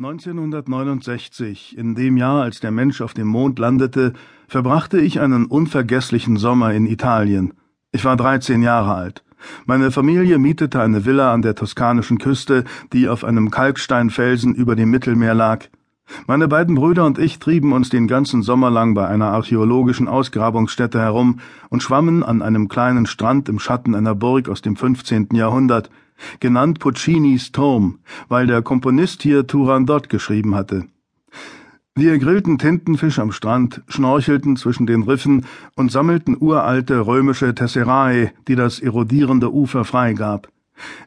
1969, in dem Jahr, als der Mensch auf dem Mond landete, verbrachte ich einen unvergesslichen Sommer in Italien. Ich war 13 Jahre alt. Meine Familie mietete eine Villa an der toskanischen Küste, die auf einem Kalksteinfelsen über dem Mittelmeer lag. Meine beiden Brüder und ich trieben uns den ganzen Sommer lang bei einer archäologischen Ausgrabungsstätte herum und schwammen an einem kleinen Strand im Schatten einer Burg aus dem 15. Jahrhundert, genannt Puccinis Turm, weil der Komponist hier Turandot geschrieben hatte. Wir grillten Tintenfisch am Strand, schnorchelten zwischen den Riffen und sammelten uralte römische Tesserae, die das erodierende Ufer freigab.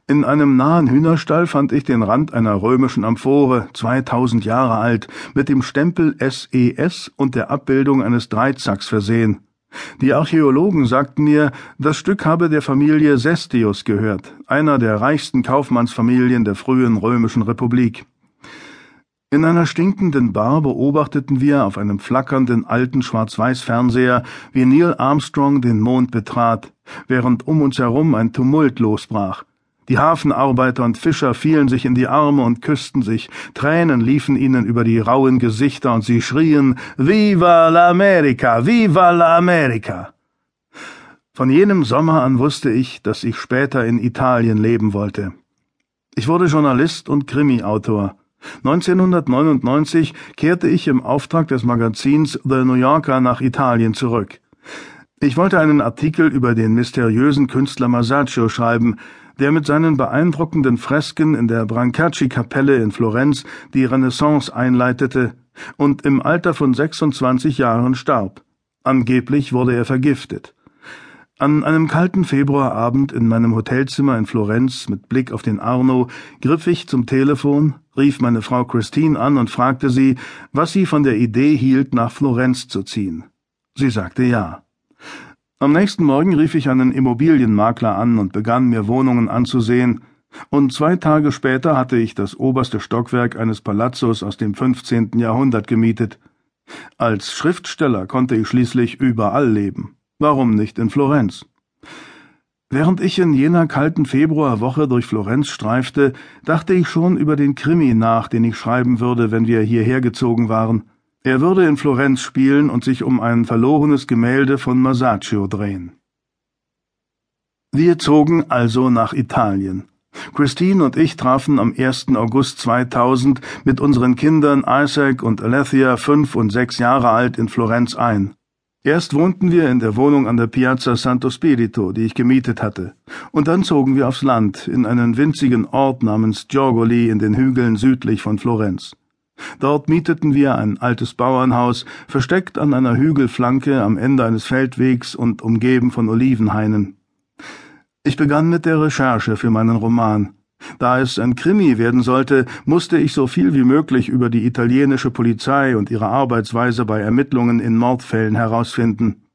In einem nahen Hühnerstall fand ich den Rand einer römischen Amphore, 2000 Jahre alt, mit dem Stempel SES e und der Abbildung eines Dreizacks versehen. Die Archäologen sagten mir, das Stück habe der Familie Sestius gehört, einer der reichsten Kaufmannsfamilien der frühen römischen Republik. In einer stinkenden Bar beobachteten wir auf einem flackernden alten Schwarz-Weiß-Fernseher, wie Neil Armstrong den Mond betrat, während um uns herum ein Tumult losbrach. Die Hafenarbeiter und Fischer fielen sich in die Arme und küssten sich, Tränen liefen ihnen über die rauen Gesichter und sie schrien Viva l'America, viva l'America. Von jenem Sommer an wusste ich, dass ich später in Italien leben wollte. Ich wurde Journalist und Krimi-Autor. 1999 kehrte ich im Auftrag des Magazins The New Yorker nach Italien zurück. Ich wollte einen Artikel über den mysteriösen Künstler Masaccio schreiben, der mit seinen beeindruckenden Fresken in der Brancacci-Kapelle in Florenz die Renaissance einleitete und im Alter von 26 Jahren starb. Angeblich wurde er vergiftet. An einem kalten Februarabend in meinem Hotelzimmer in Florenz mit Blick auf den Arno griff ich zum Telefon, rief meine Frau Christine an und fragte sie, was sie von der Idee hielt, nach Florenz zu ziehen. Sie sagte ja. Am nächsten Morgen rief ich einen Immobilienmakler an und begann mir Wohnungen anzusehen, und zwei Tage später hatte ich das oberste Stockwerk eines Palazzos aus dem 15. Jahrhundert gemietet. Als Schriftsteller konnte ich schließlich überall leben. Warum nicht in Florenz? Während ich in jener kalten Februarwoche durch Florenz streifte, dachte ich schon über den Krimi nach, den ich schreiben würde, wenn wir hierher gezogen waren. Er würde in Florenz spielen und sich um ein verlorenes Gemälde von Masaccio drehen. Wir zogen also nach Italien. Christine und ich trafen am 1. August 2000 mit unseren Kindern Isaac und Alethea, fünf und sechs Jahre alt, in Florenz ein. Erst wohnten wir in der Wohnung an der Piazza Santo Spirito, die ich gemietet hatte, und dann zogen wir aufs Land, in einen winzigen Ort namens Giorgoli in den Hügeln südlich von Florenz. Dort mieteten wir ein altes Bauernhaus, versteckt an einer Hügelflanke am Ende eines Feldwegs und umgeben von Olivenhainen. Ich begann mit der Recherche für meinen Roman. Da es ein Krimi werden sollte, musste ich so viel wie möglich über die italienische Polizei und ihre Arbeitsweise bei Ermittlungen in Mordfällen herausfinden.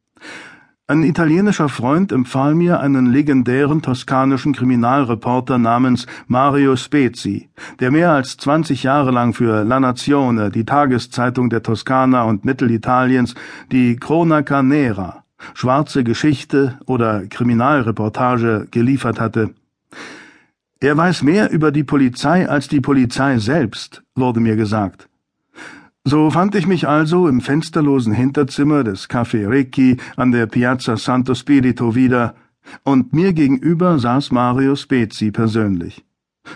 Ein italienischer Freund empfahl mir einen legendären toskanischen Kriminalreporter namens Mario Spezi, der mehr als 20 Jahre lang für La Nazione, die Tageszeitung der Toskana und Mittelitaliens, die Cronaca Nera, schwarze Geschichte oder Kriminalreportage geliefert hatte. Er weiß mehr über die Polizei als die Polizei selbst, wurde mir gesagt. So fand ich mich also im fensterlosen Hinterzimmer des Café Recchi an der Piazza Santo Spirito wieder, und mir gegenüber saß Mario Spezi persönlich.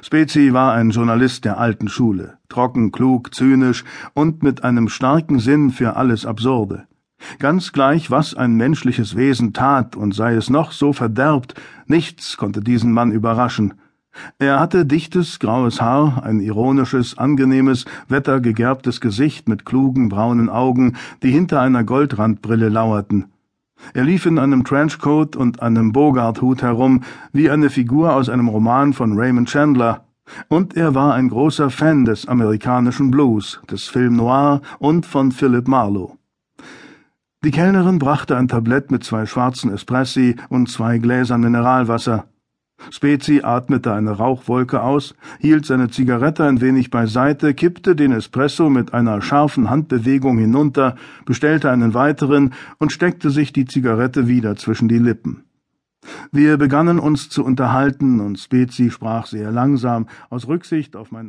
Spezi war ein Journalist der alten Schule, trocken, klug, zynisch und mit einem starken Sinn für alles Absurde. Ganz gleich, was ein menschliches Wesen tat und sei es noch so verderbt, nichts konnte diesen Mann überraschen, er hatte dichtes, graues Haar, ein ironisches, angenehmes, wettergegerbtes Gesicht mit klugen, braunen Augen, die hinter einer Goldrandbrille lauerten. Er lief in einem Trenchcoat und einem Bogart-Hut herum, wie eine Figur aus einem Roman von Raymond Chandler, und er war ein großer Fan des amerikanischen Blues, des Film Noir und von Philip Marlowe. Die Kellnerin brachte ein Tablett mit zwei schwarzen Espressi und zwei Gläsern Mineralwasser. Spezi atmete eine Rauchwolke aus, hielt seine Zigarette ein wenig beiseite, kippte den Espresso mit einer scharfen Handbewegung hinunter, bestellte einen weiteren und steckte sich die Zigarette wieder zwischen die Lippen. Wir begannen uns zu unterhalten, und Spezi sprach sehr langsam, aus Rücksicht auf mein